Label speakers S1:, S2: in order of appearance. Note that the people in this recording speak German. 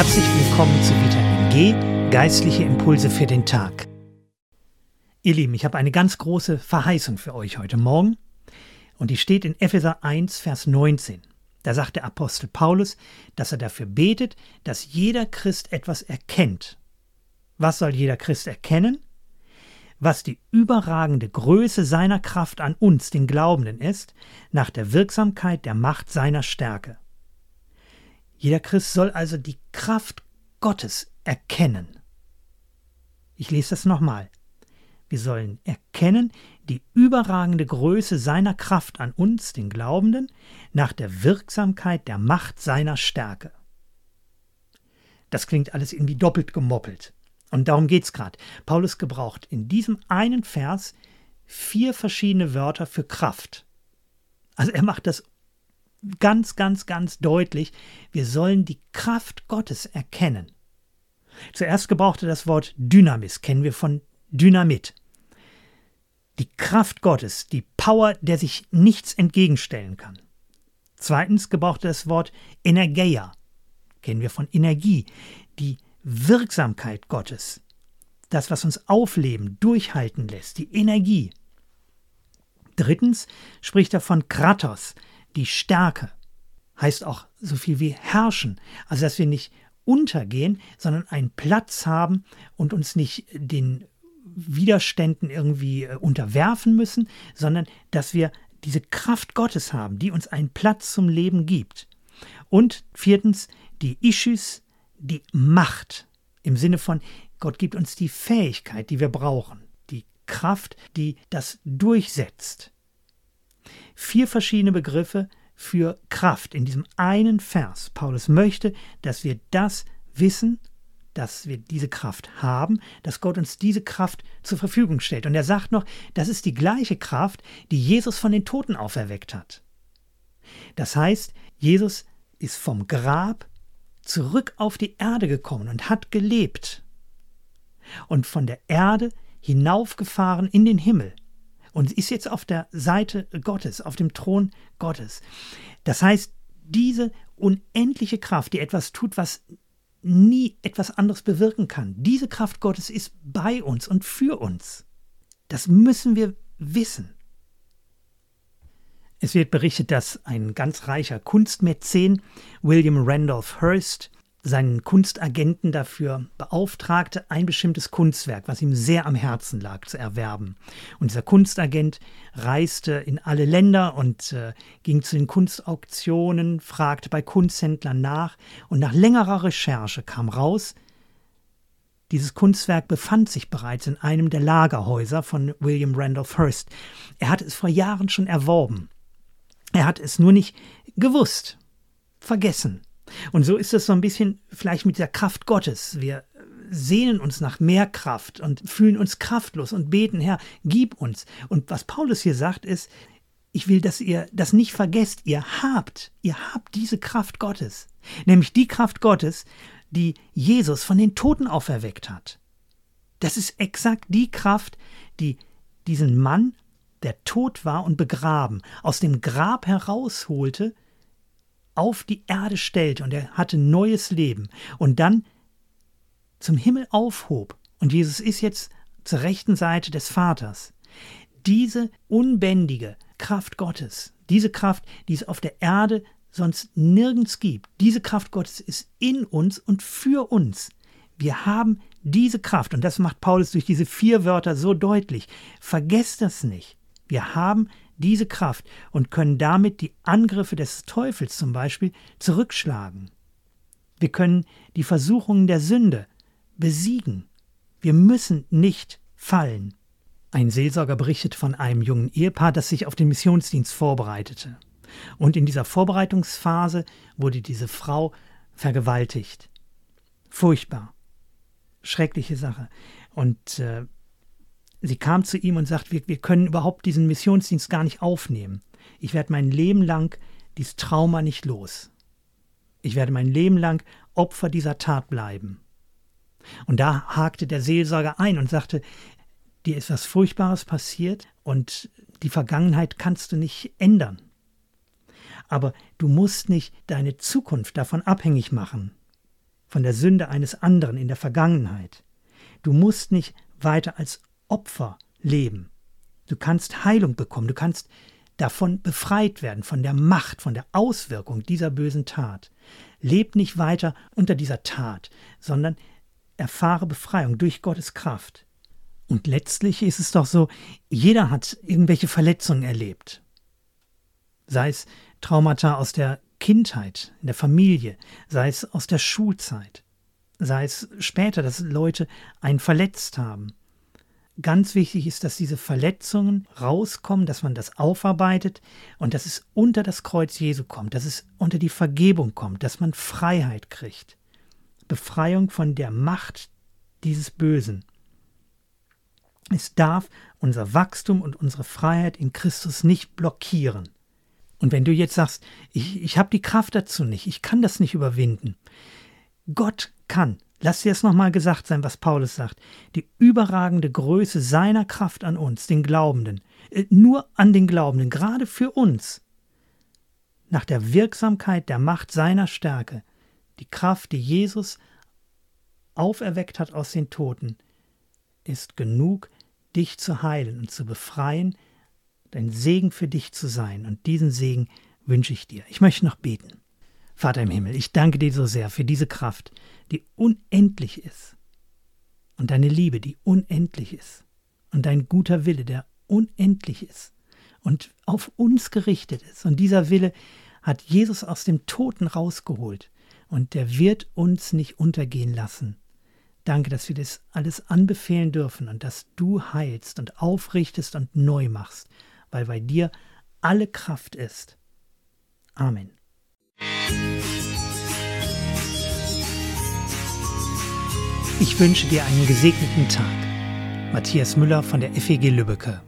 S1: Herzlich willkommen zu Vitamin G, geistliche Impulse für den Tag. Ihr Lieben, ich habe eine ganz große Verheißung für euch heute Morgen und die steht in Epheser 1, Vers 19. Da sagt der Apostel Paulus, dass er dafür betet, dass jeder Christ etwas erkennt. Was soll jeder Christ erkennen? Was die überragende Größe seiner Kraft an uns, den Glaubenden, ist, nach der Wirksamkeit der Macht seiner Stärke. Jeder Christ soll also die Kraft Gottes erkennen. Ich lese das nochmal. Wir sollen erkennen die überragende Größe seiner Kraft an uns, den Glaubenden, nach der Wirksamkeit der Macht seiner Stärke. Das klingt alles irgendwie doppelt gemoppelt. Und darum geht's gerade. Paulus gebraucht in diesem einen Vers vier verschiedene Wörter für Kraft. Also er macht das ganz, ganz, ganz deutlich. Wir sollen die Kraft Gottes erkennen. Zuerst gebrauchte das Wort Dynamis, kennen wir von Dynamit die Kraft Gottes, die Power, der sich nichts entgegenstellen kann. Zweitens gebraucht er das Wort Energeia, kennen wir von Energie, die Wirksamkeit Gottes, das, was uns aufleben, durchhalten lässt, die Energie. Drittens spricht er von Kratos, die Stärke, heißt auch so viel wie herrschen, also dass wir nicht untergehen, sondern einen Platz haben und uns nicht den Widerständen irgendwie äh, unterwerfen müssen, sondern dass wir diese Kraft Gottes haben, die uns einen Platz zum Leben gibt. Und viertens, die Ischus, die Macht im Sinne von, Gott gibt uns die Fähigkeit, die wir brauchen, die Kraft, die das durchsetzt. Vier verschiedene Begriffe für Kraft in diesem einen Vers. Paulus möchte, dass wir das wissen dass wir diese Kraft haben, dass Gott uns diese Kraft zur Verfügung stellt. Und er sagt noch, das ist die gleiche Kraft, die Jesus von den Toten auferweckt hat. Das heißt, Jesus ist vom Grab zurück auf die Erde gekommen und hat gelebt. Und von der Erde hinaufgefahren in den Himmel und ist jetzt auf der Seite Gottes, auf dem Thron Gottes. Das heißt, diese unendliche Kraft, die etwas tut, was nie etwas anderes bewirken kann. Diese Kraft Gottes ist bei uns und für uns. Das müssen wir wissen. Es wird berichtet, dass ein ganz reicher Kunstmäzen, William Randolph Hearst, seinen Kunstagenten dafür beauftragte, ein bestimmtes Kunstwerk, was ihm sehr am Herzen lag, zu erwerben. Und dieser Kunstagent reiste in alle Länder und äh, ging zu den Kunstauktionen, fragte bei Kunsthändlern nach und nach längerer Recherche kam raus, dieses Kunstwerk befand sich bereits in einem der Lagerhäuser von William Randolph Hearst. Er hatte es vor Jahren schon erworben. Er hat es nur nicht gewusst, vergessen. Und so ist es so ein bisschen vielleicht mit der Kraft Gottes. Wir sehnen uns nach mehr Kraft und fühlen uns kraftlos und beten, Herr, gib uns. Und was Paulus hier sagt, ist, ich will, dass ihr das nicht vergesst. Ihr habt, ihr habt diese Kraft Gottes. Nämlich die Kraft Gottes, die Jesus von den Toten auferweckt hat. Das ist exakt die Kraft, die diesen Mann, der tot war und begraben, aus dem Grab herausholte auf die Erde stellte und er hatte neues Leben und dann zum Himmel aufhob. Und Jesus ist jetzt zur rechten Seite des Vaters. Diese unbändige Kraft Gottes, diese Kraft, die es auf der Erde sonst nirgends gibt, diese Kraft Gottes ist in uns und für uns. Wir haben diese Kraft und das macht Paulus durch diese vier Wörter so deutlich. Vergesst das nicht. Wir haben diese Kraft und können damit die Angriffe des Teufels zum Beispiel zurückschlagen. Wir können die Versuchungen der Sünde besiegen. Wir müssen nicht fallen. Ein Seelsorger berichtet von einem jungen Ehepaar, das sich auf den Missionsdienst vorbereitete. Und in dieser Vorbereitungsphase wurde diese Frau vergewaltigt. Furchtbar. Schreckliche Sache. Und äh, sie kam zu ihm und sagt, wir, wir können überhaupt diesen Missionsdienst gar nicht aufnehmen. Ich werde mein Leben lang dieses Trauma nicht los. Ich werde mein Leben lang Opfer dieser Tat bleiben. Und da hakte der Seelsorger ein und sagte, dir ist was Furchtbares passiert und die Vergangenheit kannst du nicht ändern. Aber du musst nicht deine Zukunft davon abhängig machen. von der Sünde eines anderen in der Vergangenheit. Du musst nicht weiter als Opfer leben. Du kannst Heilung bekommen, du kannst davon befreit werden, von der Macht, von der Auswirkung dieser bösen Tat. Leb nicht weiter unter dieser Tat, sondern erfahre Befreiung durch Gottes Kraft. Und letztlich ist es doch so, jeder hat irgendwelche Verletzungen erlebt. Sei es Traumata aus der Kindheit, in der Familie, sei es aus der Schulzeit, sei es später, dass Leute einen verletzt haben. Ganz wichtig ist, dass diese Verletzungen rauskommen, dass man das aufarbeitet und dass es unter das Kreuz Jesu kommt, dass es unter die Vergebung kommt, dass man Freiheit kriegt. Befreiung von der Macht dieses Bösen. Es darf unser Wachstum und unsere Freiheit in Christus nicht blockieren. Und wenn du jetzt sagst, ich, ich habe die Kraft dazu nicht, ich kann das nicht überwinden. Gott kann, lass dir es nochmal gesagt sein, was Paulus sagt, die überragende Größe seiner Kraft an uns, den Glaubenden, äh, nur an den Glaubenden, gerade für uns, nach der Wirksamkeit der Macht seiner Stärke, die Kraft, die Jesus auferweckt hat aus den Toten, ist genug, dich zu heilen und zu befreien, dein Segen für dich zu sein. Und diesen Segen wünsche ich dir. Ich möchte noch beten. Vater im Himmel, ich danke dir so sehr für diese Kraft, die unendlich ist. Und deine Liebe, die unendlich ist. Und dein guter Wille, der unendlich ist. Und auf uns gerichtet ist. Und dieser Wille hat Jesus aus dem Toten rausgeholt. Und der wird uns nicht untergehen lassen. Danke, dass wir das alles anbefehlen dürfen und dass du heilst und aufrichtest und neu machst, weil bei dir alle Kraft ist. Amen. Ich wünsche dir einen gesegneten Tag. Matthias Müller von der FEG Lübbecke.